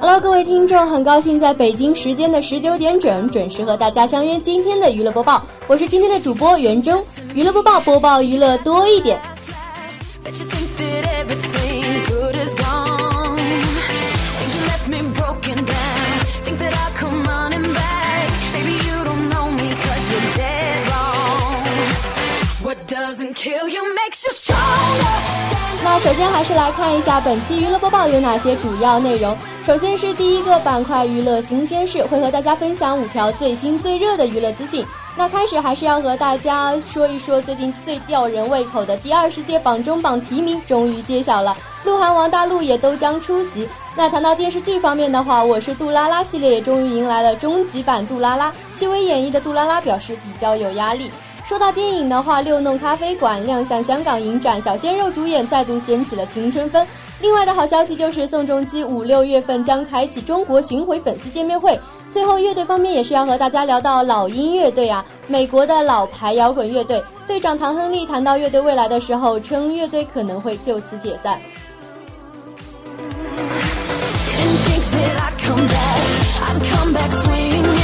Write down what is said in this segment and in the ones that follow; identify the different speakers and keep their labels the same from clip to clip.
Speaker 1: Hello，各位听众，很高兴在北京时间的十九点整准时和大家相约今天的娱乐播报。我是今天的主播袁征，娱乐播报播报娱乐多一点。首先还是来看一下本期娱乐播报有哪些主要内容。首先是第一个板块娱乐新鲜事，会和大家分享五条最新最热的娱乐资讯。那开始还是要和大家说一说最近最吊人胃口的第二十届榜中榜提名终于揭晓了，鹿晗、王大陆也都将出席。那谈到电视剧方面的话，我是杜拉拉系列也终于迎来了终极版杜拉拉，戚薇演绎的杜拉拉表示比较有压力。说到电影的话，《六弄咖啡馆》亮相香港影展，小鲜肉主演再度掀起了青春风。另外的好消息就是宋仲基五六月份将开启中国巡回粉丝见面会。最后乐队方面也是要和大家聊到老鹰乐队啊，美国的老牌摇滚乐队。队长唐亨利谈到乐队未来的时候，称乐队可能会就此解散。And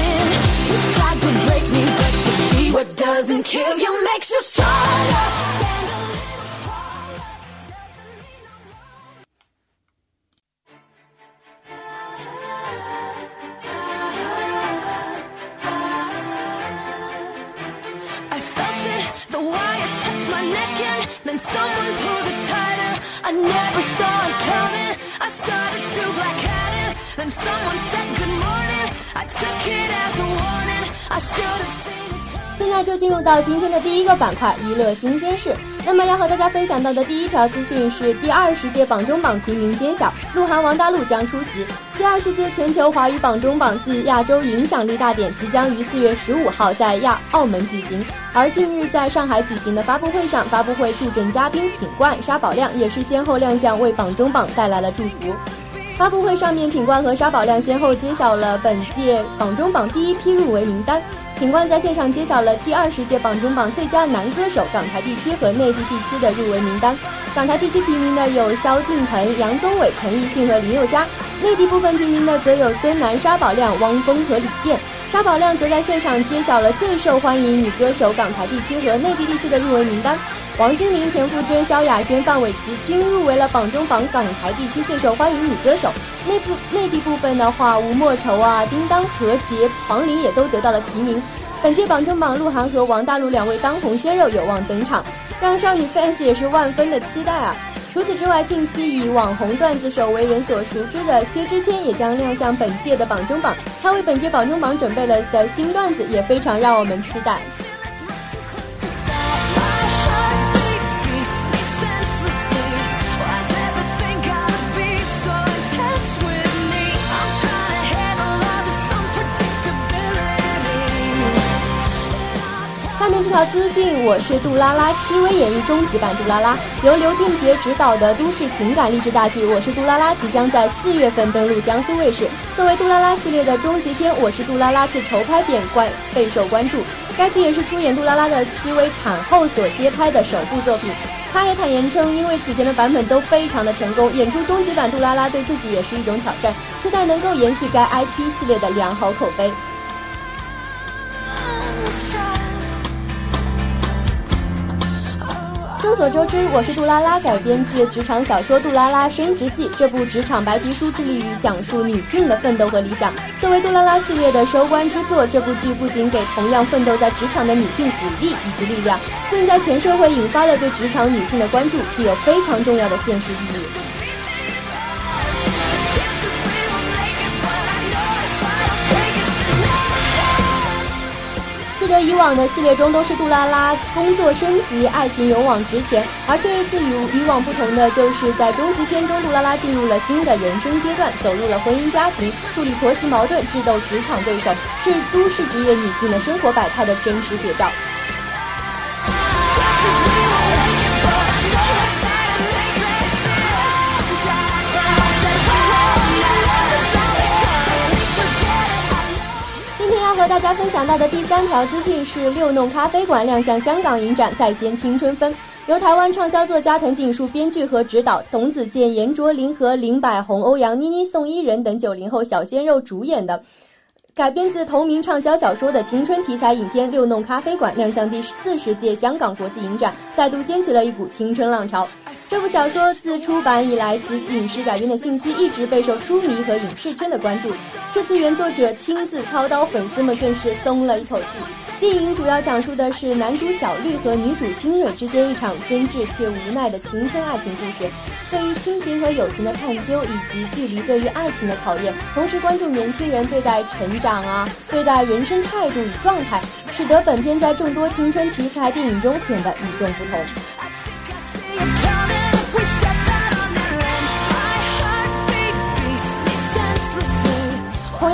Speaker 1: it, the wire touched my neck and then someone pulled it tighter. I never saw it coming. I started to black out it. Then someone said good morning. I took it as a warning. I should have seen 现在就进入到今天的第一个板块娱乐新鲜事。那么要和大家分享到的第一条资讯是第二十届榜中榜提名揭晓，鹿晗、王大陆将出席第二十届全球华语榜中榜暨亚洲影响力大典，即将于四月十五号在亚澳门举行。而近日在上海举行的发布会上，发布会助阵嘉宾品冠、沙宝亮也是先后亮相，为榜中榜带来了祝福。发布会上面，品冠和沙宝亮先后揭晓了本届榜中榜第一批入围名单。品冠在现场揭晓了第二十届榜中榜最佳男歌手港台地区和内地地区的入围名单。港台地区提名的有萧敬腾、杨宗纬、陈奕迅和林宥嘉；内地部分提名的则有孙楠、沙宝亮、汪峰和李健。沙宝亮则在现场揭晓了最受欢迎女歌手港台地区和内地地区的入围名单。王心凌、田馥甄、萧亚轩、范玮琪均入围了榜中榜港台地区最受欢迎女歌手。内部内地部分的话，吴莫愁啊、叮当、何洁、黄龄也都得到了提名。本届榜中榜，鹿晗和王大陆两位当红鲜肉有望登场，让少女 fans 也是万分的期待啊！除此之外，近期以网红段子手为人所熟知的薛之谦也将亮相本届的榜中榜，他为本届榜中榜准备了的新段子也非常让我们期待。条资讯，我是杜拉拉，戚薇演绎终极版杜拉拉，由刘俊杰执导的都市情感励志大剧《我是杜拉拉》即将在四月份登陆江苏卫视。作为杜拉拉系列的终极篇，《我是杜拉拉》自筹拍便关备受关注。该剧也是出演杜拉拉的戚薇产后所接拍的首部作品。她也坦言称，因为此前的版本都非常的成功，演出终极版杜拉拉对自己也是一种挑战，期待能够延续该 IP 系列的良好口碑。众所周知，我是杜拉拉改编自职场小说《杜拉拉升职记》。这部职场白皮书致力于讲述女性的奋斗和理想。作为杜拉拉系列的收官之作，这部剧不仅给同样奋斗在职场的女性鼓励以及力量，更在全社会引发了对职场女性的关注，具有非常重要的现实意义。记得以往的系列中都是杜拉拉工作升级，爱情勇往直前，而这一次与以往不同的，就是在终极篇中，杜拉拉进入了新的人生阶段，走入了婚姻家庭，处理婆媳矛盾，智斗职场对手，是都市职业女性的生活百态的真实写照。和大家分享到的第三条资讯是六弄咖啡馆亮相香港影展，再掀青春风。由台湾畅销作家藤井树编剧和指导，董子健、严卓林和林柏宏、欧阳妮妮、宋伊人等九零后小鲜肉主演的，改编自同名畅销小说的青春题材影片《六弄咖啡馆》亮相第四十届香港国际影展，再度掀起了一股青春浪潮。这部小说自出版以来，其影视改编的信息一直备受书迷和影视圈的关注。这次原作者亲自操刀，粉丝们更是松了一口气。电影主要讲述的是男主小绿和女主新蕊之间一场真挚却无奈的青春爱情故事，对于亲情和友情的探究，以及距离对于爱情的考验，同时关注年轻人对待成长啊，对待人生态度与状态，使得本片在众多青春题材电影中显得与众不同。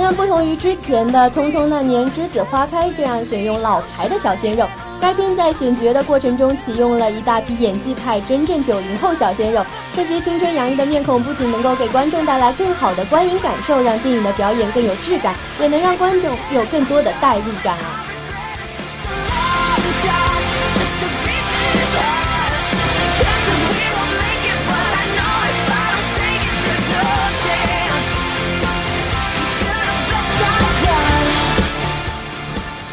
Speaker 1: 同样不同于之前的《匆匆那年》《栀子花开》这样选用老牌的小鲜肉，该片在选角的过程中启用了一大批演技派真正九零后小鲜肉。这些青春洋溢的面孔不仅能够给观众带来更好的观影感受，让电影的表演更有质感，也能让观众有更多的代入感啊。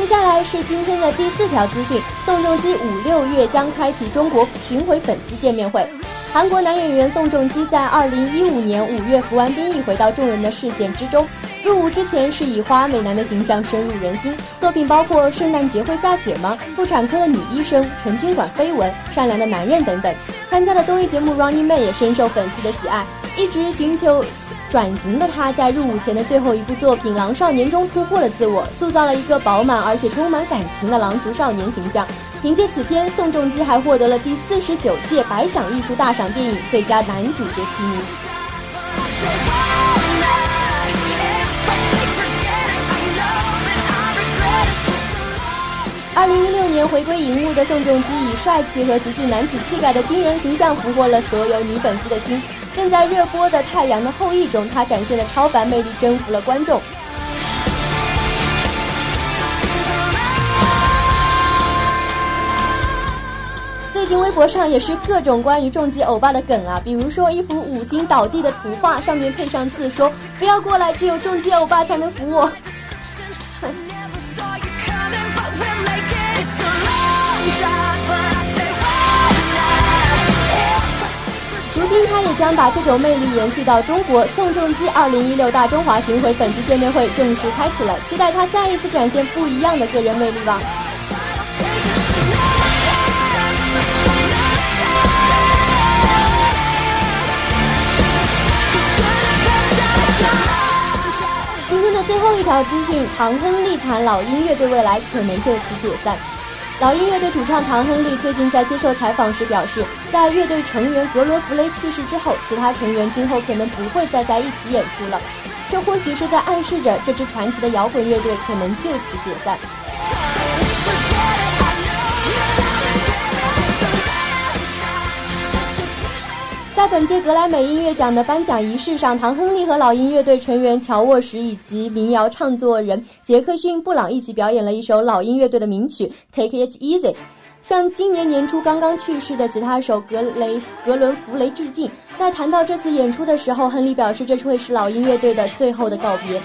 Speaker 1: 接下来是今天的第四条资讯：宋仲基五六月将开启中国巡回粉丝见面会。韩国男演员宋仲基在二零一五年五月服完兵役，回到众人的视线之中。入伍之前是以花美男的形象深入人心，作品包括《圣诞节会下雪吗》、《妇产科的女医生》、《陈军馆绯闻》、《善良的男人》等等。参加的综艺节目《Running Man》也深受粉丝的喜爱。一直寻求转型的他，在入伍前的最后一部作品《狼少年》中突破了自我，塑造了一个饱满而且充满感情的狼族少年形象。凭借此片，宋仲基还获得了第四十九届百想艺术大赏电影最佳男主角提名。二零一六年回归荧幕的宋仲基，以帅气和极具男子气概的军人形象俘获了所有女粉丝的心。正在热播的《太阳的后裔》中，他展现的超凡魅力征服了观众。最近微博上也是各种关于重击欧巴的梗啊，比如说一幅五星倒地的图画，上面配上字说：“不要过来，只有重击欧巴才能扶我。”今他也将把这种魅力延续到中国。宋仲基二零一六大中华巡回粉丝见面会正式开启了，期待他再一次展现不一样的个人魅力吧。今天的最后一条资讯：唐亨利谈老鹰乐队未来可能就此解散。老鹰乐队主唱唐亨利最近在接受采访时表示，在乐队成员格罗·弗雷去世之后，其他成员今后可能不会再在一起演出了。这或许是在暗示着这支传奇的摇滚乐队可能就此解散。在本届格莱美音乐奖的颁奖仪式上，唐·亨利和老鹰乐队成员乔沃什以及民谣唱作人杰克逊·布朗一起表演了一首老鹰乐队的名曲《Take It Easy》，向今年年初刚刚去世的吉他手格雷格伦·弗雷致敬。在谈到这次演出的时候，亨利表示这会是老鹰乐队的最后的告别。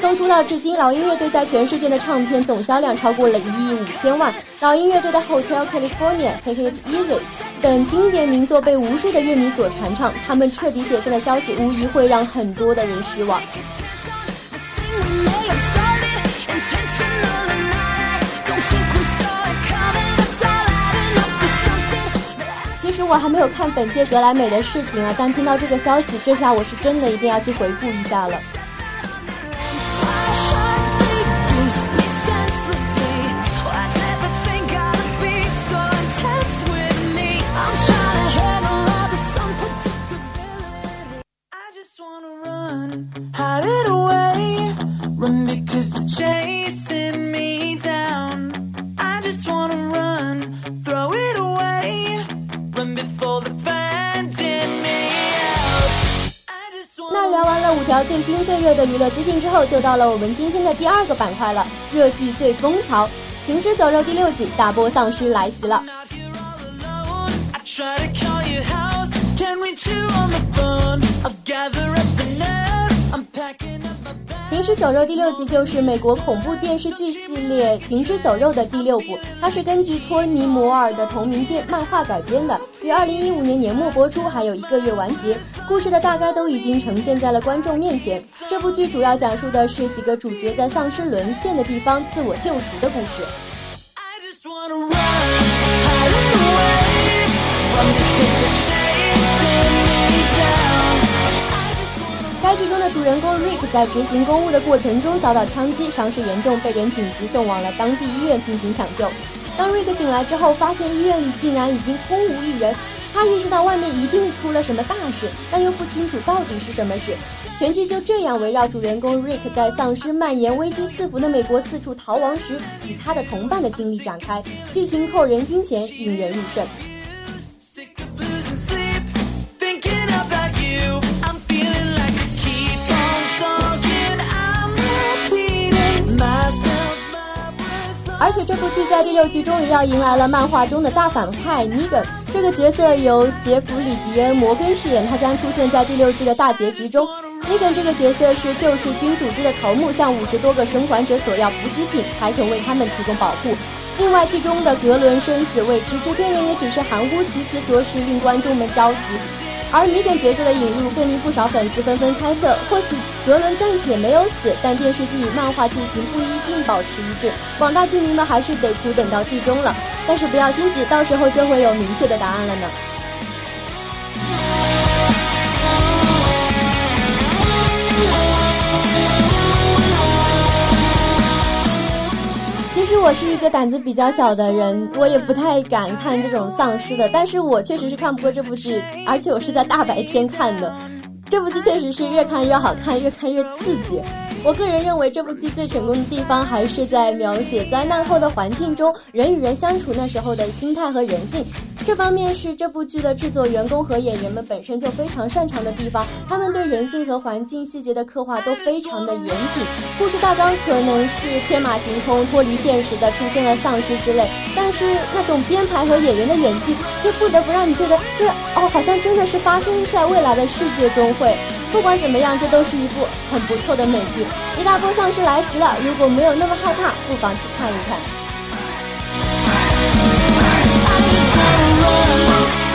Speaker 1: 从出道至今，老鹰乐队在全世界的唱片总销量超过了一亿五千万。老鹰乐队的《Hotel California》、《Take It Easy》等经典名作被无数的乐迷所传唱，他们彻底解散的消息无疑会让很多的人失望。我还没有看本届格莱美的视频啊，但听到这个消息，这下我是真的一定要去回顾一下了。五条最新最热的娱乐资讯之后，就到了我们今天的第二个板块了——热剧最风潮，《行尸走肉》第六季大波丧尸来袭了。《行尸走肉》第六集就是美国恐怖电视剧系列《行尸走肉》的第六部，它是根据托尼·摩尔的同名电漫画改编的，于二零一五年年末播出，还有一个月完结。故事的大概都已经呈现在了观众面前。这部剧主要讲述的是几个主角在丧尸沦陷的地方自我救赎的故事。I just wanna run. 人公 Rick 在执行公务的过程中遭到枪击，伤势严重，被人紧急送往了当地医院进行抢救。当 Rick 醒来之后，发现医院里竟然已经空无一人，他意识到外面一定出了什么大事，但又不清楚到底是什么事。全剧就这样围绕主人公 Rick 在丧尸蔓延、危机四伏的美国四处逃亡时，与他的同伴的经历展开，剧情扣人心弦，引人入胜。而且这部剧在第六季终于要迎来了漫画中的大反派 Negan，这个角色由杰弗里·迪恩·摩根饰演，他将出现在第六季的大结局中。Negan 这个角色是救世军组织的头目，向五十多个生还者索要补给品，还肯为他们提供保护。另外，剧中的格伦生死未知，制片人也只是含糊其辞，着实令观众们着急。而尼根角色的引入更令不少粉丝纷纷猜测，或许格伦暂且没有死，但电视剧与漫画剧情不一定保持一致，广大剧迷们还是得苦等到剧终了。但是不要心急，到时候就会有明确的答案了呢。其实我是一个胆子比较小的人，我也不太敢看这种丧尸的。但是我确实是看不过这部剧，而且我是在大白天看的。这部剧确实是越看越好看，越看越刺激。我个人认为这部剧最成功的地方还是在描写灾难后的环境中人与人相处那时候的心态和人性。这方面是这部剧的制作员工和演员们本身就非常擅长的地方，他们对人性和环境细节的刻画都非常的严谨。故事大纲可能是天马行空、脱离现实的，出现了丧尸之类，但是那种编排和演员的演技却不得不让你觉得这哦，好像真的是发生在未来的世界中会。不管怎么样，这都是一部很不错的美剧。一大波丧尸来袭了，如果没有那么害怕，不妨去看一看。Oh.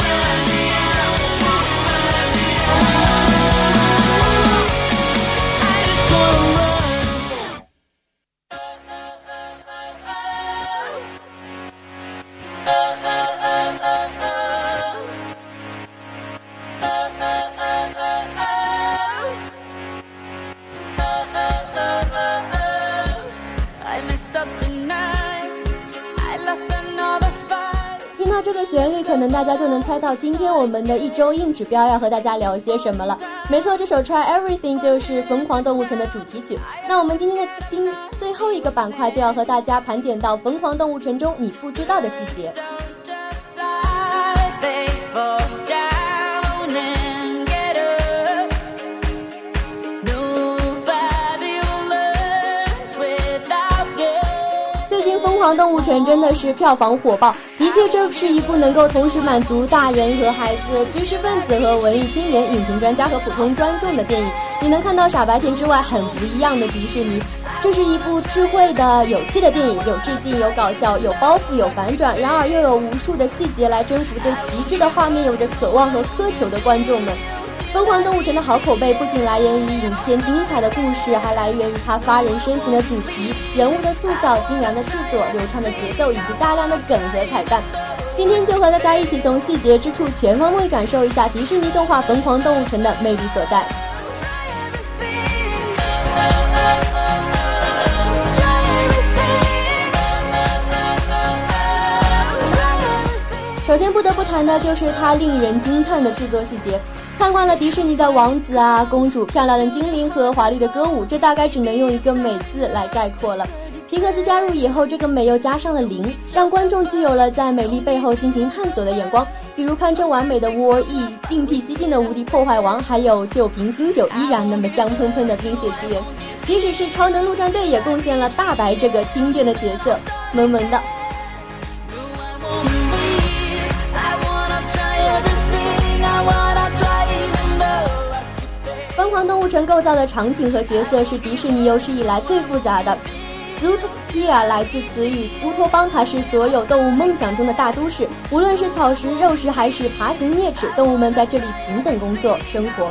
Speaker 1: 猜到，今天我们的一周硬指标要和大家聊些什么了。没错，这首《Try Everything》就是《疯狂动物城》的主题曲。那我们今天的第最后一个板块就要和大家盘点到《疯狂动物城》中你不知道的细节。狂动物城》真的是票房火爆，的确，这是一部能够同时满足大人和孩子、知识分子和文艺青年、影评专家和普通观众的电影。你能看到傻白甜之外很不一样的迪士尼。这是一部智慧的、有趣的电影，有致敬，有搞笑，有包袱，有反转，然而又有无数的细节来征服对极致的画面有着渴望和苛求的观众们。《疯狂动物城》的好口碑不仅来源于影片精彩的故事，还来源于它发人深省的主题、人物的塑造、精良的制作、流畅的节奏以及大量的梗和彩蛋。今天就和大家一起从细节之处全方位感受一下迪士尼动画《疯狂动物城》的魅力所在。首先不得不谈的就是它令人惊叹的制作细节。看惯了迪士尼的王子啊、公主、漂亮的精灵和华丽的歌舞，这大概只能用一个“美”字来概括了。皮克斯加入以后，这个“美”又加上了零，让观众具有了在美丽背后进行探索的眼光。比如堪称完美的《War E》，另辟蹊径的《无敌破坏王》，还有旧瓶新酒依然那么香喷喷的《冰雪奇缘》。即使是超能陆战队，也贡献了大白这个经典的角色，萌萌的。疯狂动物城构造的场景和角色是迪士尼有史以来最复杂的。Zootopia 来自词语乌托邦，它是所有动物梦想中的大都市。无论是草食、肉食还是爬行啮齿，动物们在这里平等工作生活。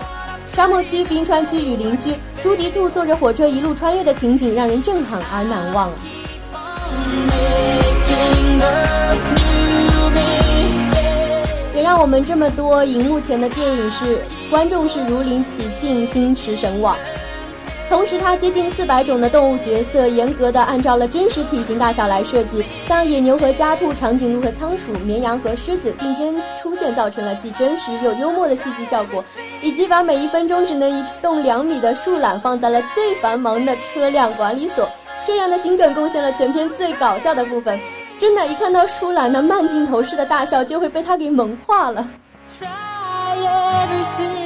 Speaker 1: 沙漠区、冰川区、雨林区，朱迪兔坐着火车一路穿越的情景让人震撼而难忘。也让我们这么多荧幕前的电影是观众是如临其境，心驰神往。同时，它接近四百种的动物角色，严格的按照了真实体型大小来设计，像野牛和家兔、长颈鹿和仓鼠、绵羊和狮子并肩出现，造成了既真实又幽默的戏剧效果，以及把每一分钟只能移动两米的树懒放在了最繁忙的车辆管理所，这样的心梗贡献了全片最搞笑的部分。真的，一看到树懒那慢镜头式的大笑，就会被他给萌化了。Try everything.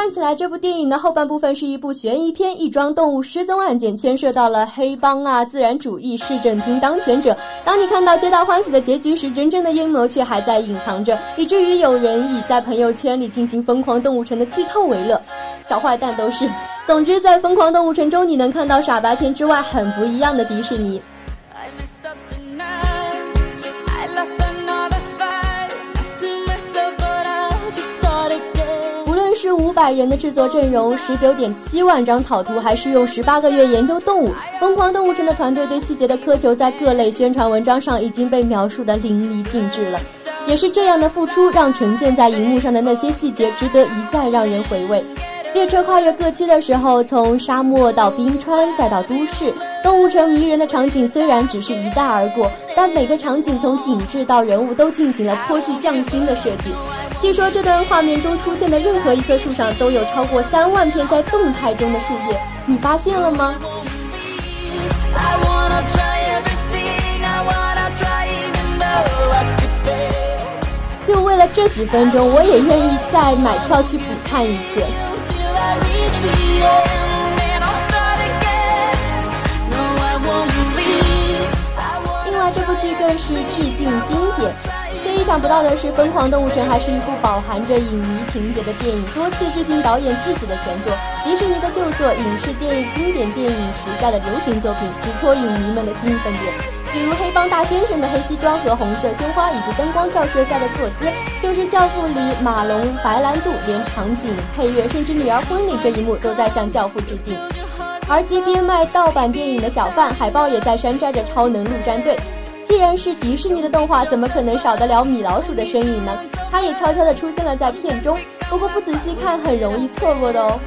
Speaker 1: 看起来这部电影的后半部分是一部悬疑片，一桩动物失踪案件牵涉到了黑帮啊、自然主义、市政厅当权者。当你看到皆大欢喜的结局时，真正的阴谋却还在隐藏着，以至于有人以在朋友圈里进行《疯狂动物城》的剧透为乐。小坏蛋都是。总之，在《疯狂动物城》中，你能看到傻白甜之外很不一样的迪士尼。五百人的制作阵容，十九点七万张草图，还是用十八个月研究动物。《疯狂动物城》的团队对细节的苛求，在各类宣传文章上已经被描述的淋漓尽致了。也是这样的付出，让呈现在荧幕上的那些细节值得一再让人回味。列车跨越各区的时候，从沙漠到冰川，再到都市，动物城迷人的场景虽然只是一带而过，但每个场景从景致到人物都进行了颇具匠心的设计。据说这段画面中出现的任何一棵树上都有超过三万片在动态中的树叶，你发现了吗？就为了这几分钟，我也愿意再买票去补看一次。另外，这部剧更是致敬经典。意想不到的是，《疯狂动物城》还是一部饱含着影迷情节的电影，多次致敬导演自己的前作——迪士尼的旧作，影视电影经典电影时代的流行作品，直戳影迷们的兴奋点。比如黑帮大先生的黑西装和红色胸花，以及灯光照射下的坐姿，就是《教父》里马龙白兰度连场景、配乐，甚至女儿婚礼这一幕都在向教父致敬。而街边卖盗版电影的小贩，海报也在山寨着《超能陆战队》。既然是迪士尼的动画，怎么可能少得了米老鼠的身影呢？它也悄悄地出现了在片中，不过不仔细看很容易错过的哦。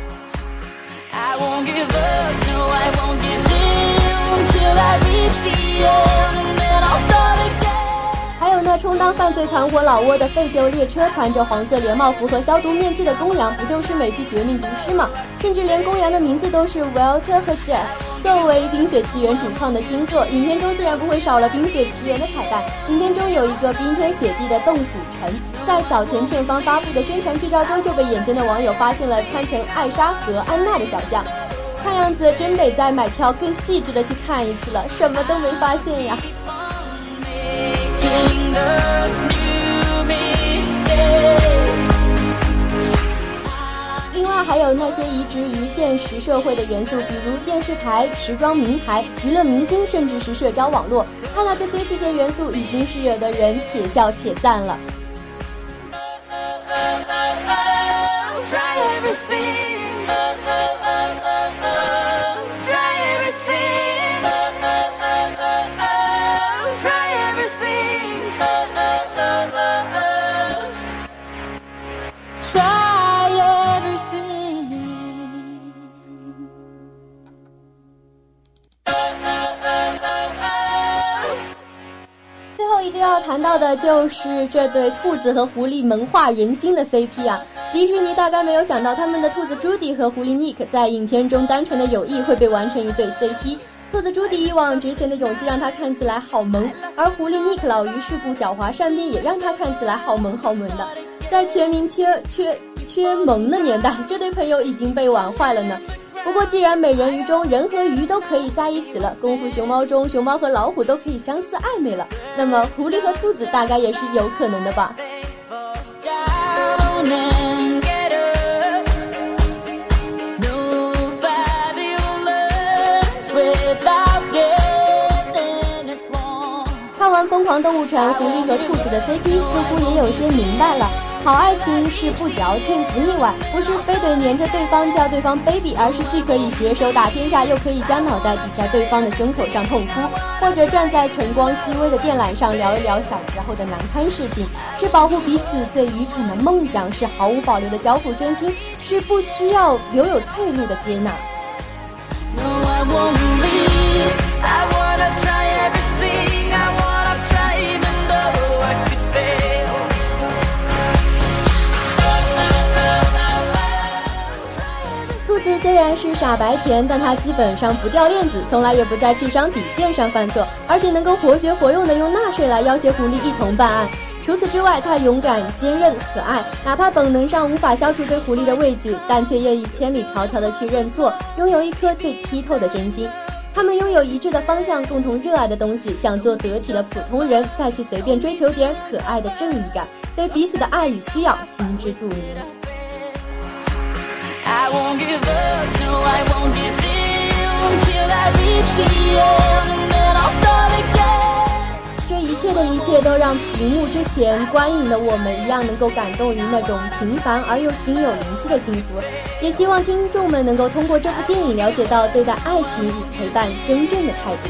Speaker 1: 还有那充当犯罪团伙老窝的废旧列车，穿着黄色连帽服和消毒面具的公羊，不就是美剧《绝命毒师》吗？甚至连公羊的名字都是 Walter 和 Jess。作为《冰雪奇缘》主创的新作，影片中自然不会少了《冰雪奇缘》的彩蛋。影片中有一个冰天雪地的冻土城，在早前片方发布的宣传剧照中就被眼尖的网友发现了穿成艾莎和安娜的小象。看样子真得再买票更细致的去看一次了，什么都没发现呀。另外还有那些移植于现实社会的元素，比如电视台、时装名牌、娱乐明星，甚至是社交网络。看到这些细节元素，已经是惹得人且笑且赞了。谈到的就是这对兔子和狐狸萌化人心的 CP 啊！迪士尼大概没有想到，他们的兔子朱迪和狐狸 Nick 在影片中单纯的友谊会被玩成一对 CP。兔子朱迪一往直前的勇气让他看起来好萌，而狐狸 Nick 老于世故、狡猾善变也让他看起来好萌好萌的。在全民缺缺缺萌的年代，这对朋友已经被玩坏了呢。不过，既然美人鱼中人和鱼都可以在一起了，功夫熊猫中熊猫和老虎都可以相思暧昧了，那么狐狸和兔子大概也是有可能的吧。看完《疯狂动物城》，狐狸和兔子的 CP 似乎也有些明白了。好爱情是不矫情不腻歪，不是非得黏着对方叫对方 baby，而是既可以携手打天下，又可以将脑袋抵在对方的胸口上痛哭，或者站在晨光熹微的电缆上聊一聊小时候的难堪事情，是保护彼此最愚蠢的梦想，是毫无保留的交付真心，是不需要留有退路的接纳。虽然是傻白甜，但他基本上不掉链子，从来也不在智商底线上犯错，而且能够活学活用的用纳税来要挟狐狸一同办案。除此之外，他勇敢、坚韧、可爱，哪怕本能上无法消除对狐狸的畏惧，但却愿意千里迢迢的去认错，拥有一颗最剔透的真心。他们拥有一致的方向，共同热爱的东西，想做得体的普通人，再去随便追求点可爱的正义感，对彼此的爱与需要心知肚明。I won't give up, no, I won't give in till I reach the end, and then I'll start again. 这一切的一切都让屏幕之前观影的我们一样能够感动于那种平凡而又心有灵犀的幸福，也希望听众们能够通过这部电影了解到对待爱情与陪伴真正的态度。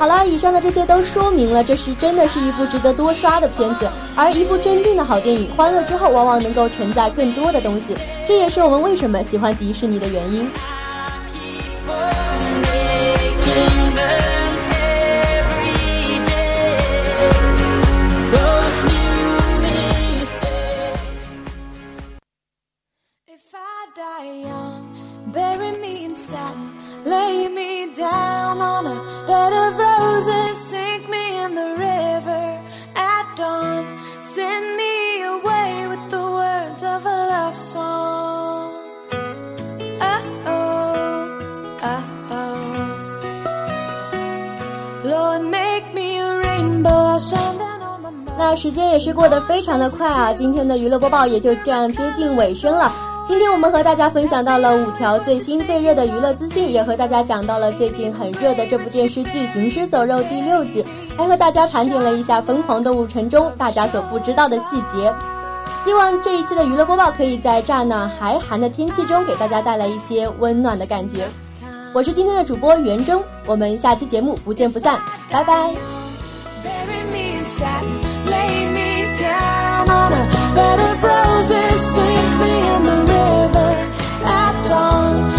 Speaker 1: 好了，以上的这些都说明了，这是真的是一部值得多刷的片子。而一部真正的好电影，欢乐之后往往能够承载更多的东西，这也是我们为什么喜欢迪士尼的原因。那时间也是过得非常的快啊！今天的娱乐播报也就这样接近尾声了。今天我们和大家分享到了五条最新最热的娱乐资讯，也和大家讲到了最近很热的这部电视剧《行尸走肉》第六季，还和大家盘点了一下《疯狂动物城》中大家所不知道的细节。希望这一期的娱乐播报可以在乍暖还寒的天气中给大家带来一些温暖的感觉。我是今天的主播袁征，我们下期节目不见不散，拜拜。
Speaker 2: water, let it roses sink me in the river at dawn.